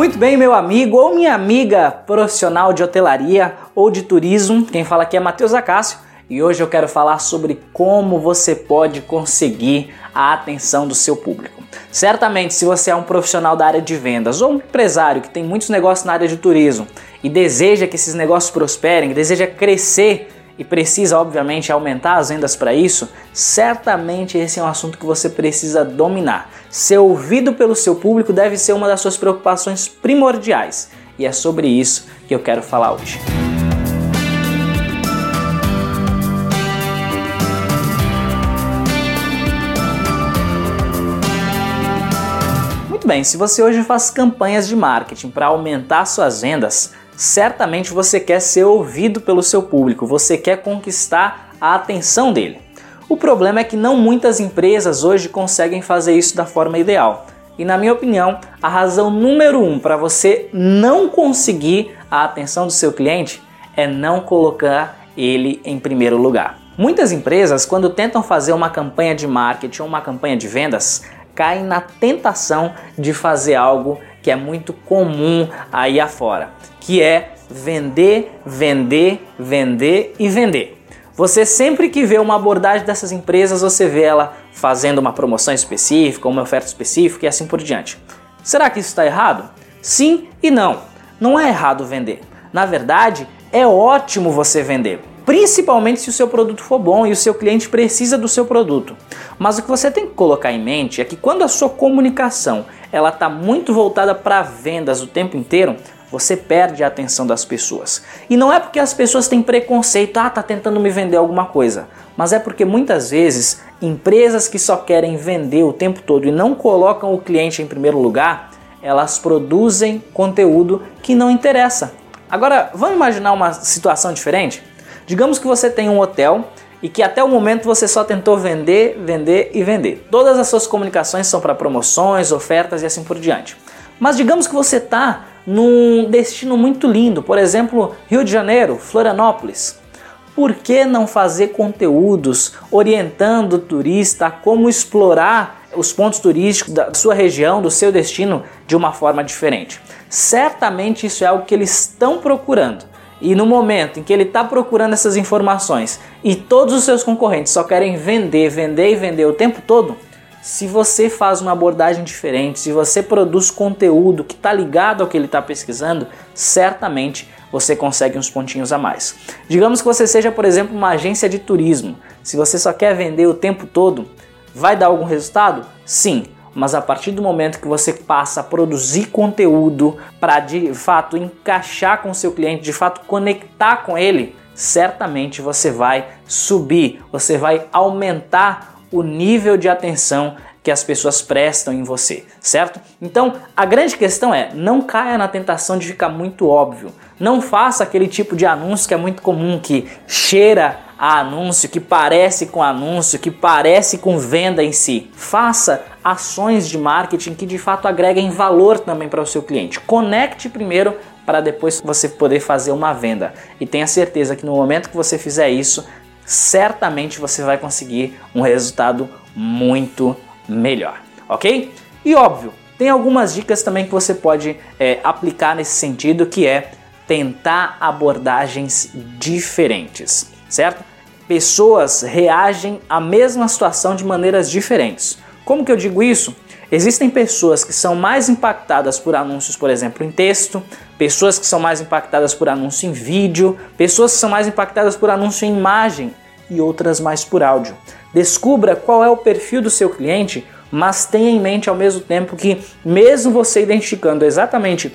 Muito bem, meu amigo ou minha amiga profissional de hotelaria ou de turismo, quem fala aqui é Matheus Acácio e hoje eu quero falar sobre como você pode conseguir a atenção do seu público. Certamente, se você é um profissional da área de vendas ou um empresário que tem muitos negócios na área de turismo e deseja que esses negócios prosperem, deseja crescer e precisa, obviamente, aumentar as vendas para isso, certamente esse é um assunto que você precisa dominar. Ser ouvido pelo seu público deve ser uma das suas preocupações primordiais e é sobre isso que eu quero falar hoje. Muito bem, se você hoje faz campanhas de marketing para aumentar suas vendas, certamente você quer ser ouvido pelo seu público, você quer conquistar a atenção dele. O problema é que não muitas empresas hoje conseguem fazer isso da forma ideal. E na minha opinião, a razão número um para você não conseguir a atenção do seu cliente é não colocar ele em primeiro lugar. Muitas empresas, quando tentam fazer uma campanha de marketing ou uma campanha de vendas, caem na tentação de fazer algo que é muito comum aí afora, que é vender, vender, vender e vender. Você sempre que vê uma abordagem dessas empresas, você vê ela fazendo uma promoção específica, uma oferta específica e assim por diante. Será que isso está errado? Sim e não. Não é errado vender. Na verdade, é ótimo você vender, principalmente se o seu produto for bom e o seu cliente precisa do seu produto. Mas o que você tem que colocar em mente é que quando a sua comunicação ela está muito voltada para vendas o tempo inteiro, você perde a atenção das pessoas. E não é porque as pessoas têm preconceito, ah, tá tentando me vender alguma coisa, mas é porque muitas vezes empresas que só querem vender o tempo todo e não colocam o cliente em primeiro lugar, elas produzem conteúdo que não interessa. Agora, vamos imaginar uma situação diferente? Digamos que você tem um hotel e que até o momento você só tentou vender, vender e vender. Todas as suas comunicações são para promoções, ofertas e assim por diante. Mas digamos que você está num destino muito lindo, por exemplo, Rio de Janeiro, Florianópolis. Por que não fazer conteúdos orientando o turista a como explorar os pontos turísticos da sua região, do seu destino, de uma forma diferente? Certamente isso é algo que eles estão procurando. E no momento em que ele está procurando essas informações e todos os seus concorrentes só querem vender, vender e vender o tempo todo, se você faz uma abordagem diferente, se você produz conteúdo que está ligado ao que ele está pesquisando, certamente você consegue uns pontinhos a mais. Digamos que você seja, por exemplo, uma agência de turismo. Se você só quer vender o tempo todo, vai dar algum resultado? Sim, mas a partir do momento que você passa a produzir conteúdo para de fato encaixar com o seu cliente, de fato conectar com ele, certamente você vai subir, você vai aumentar o nível de atenção que as pessoas prestam em você, certo? Então, a grande questão é, não caia na tentação de ficar muito óbvio. Não faça aquele tipo de anúncio que é muito comum, que cheira a anúncio, que parece com anúncio, que parece com venda em si. Faça ações de marketing que de fato agreguem valor também para o seu cliente. Conecte primeiro para depois você poder fazer uma venda. E tenha certeza que no momento que você fizer isso, certamente você vai conseguir um resultado muito melhor, ok? E óbvio, tem algumas dicas também que você pode é, aplicar nesse sentido, que é tentar abordagens diferentes, certo? Pessoas reagem à mesma situação de maneiras diferentes. Como que eu digo isso? Existem pessoas que são mais impactadas por anúncios, por exemplo, em texto, pessoas que são mais impactadas por anúncio em vídeo, pessoas que são mais impactadas por anúncio em imagem e outras mais por áudio. Descubra qual é o perfil do seu cliente, mas tenha em mente ao mesmo tempo que, mesmo você identificando exatamente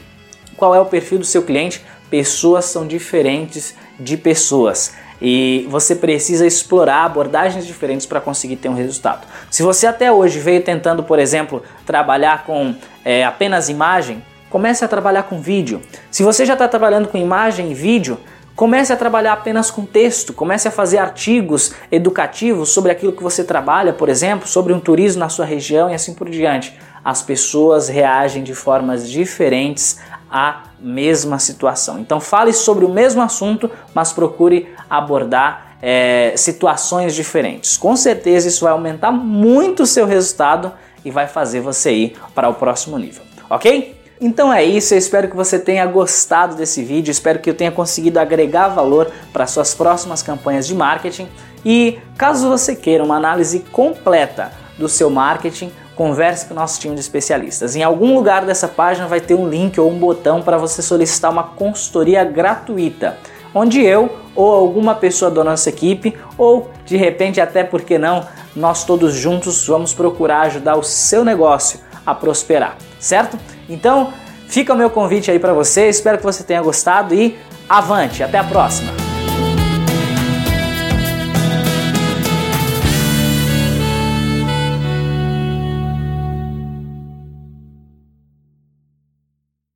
qual é o perfil do seu cliente, pessoas são diferentes de pessoas e você precisa explorar abordagens diferentes para conseguir ter um resultado. Se você até hoje veio tentando, por exemplo, trabalhar com é, apenas imagem, comece a trabalhar com vídeo. Se você já está trabalhando com imagem e vídeo, comece a trabalhar apenas com texto, comece a fazer artigos educativos sobre aquilo que você trabalha, por exemplo, sobre um turismo na sua região e assim por diante. As pessoas reagem de formas diferentes à mesma situação. Então fale sobre o mesmo assunto, mas procure abordar é, situações diferentes. Com certeza isso vai aumentar muito o seu resultado e vai fazer você ir para o próximo nível, ok? Então é isso, eu espero que você tenha gostado desse vídeo, espero que eu tenha conseguido agregar valor para suas próximas campanhas de marketing. E caso você queira uma análise completa do seu marketing, converse com o nosso time de especialistas. Em algum lugar dessa página vai ter um link ou um botão para você solicitar uma consultoria gratuita, onde eu ou alguma pessoa da nossa equipe, ou de repente até porque não, nós todos juntos vamos procurar ajudar o seu negócio a prosperar, certo? Então, fica o meu convite aí para você, espero que você tenha gostado e avante, até a próxima!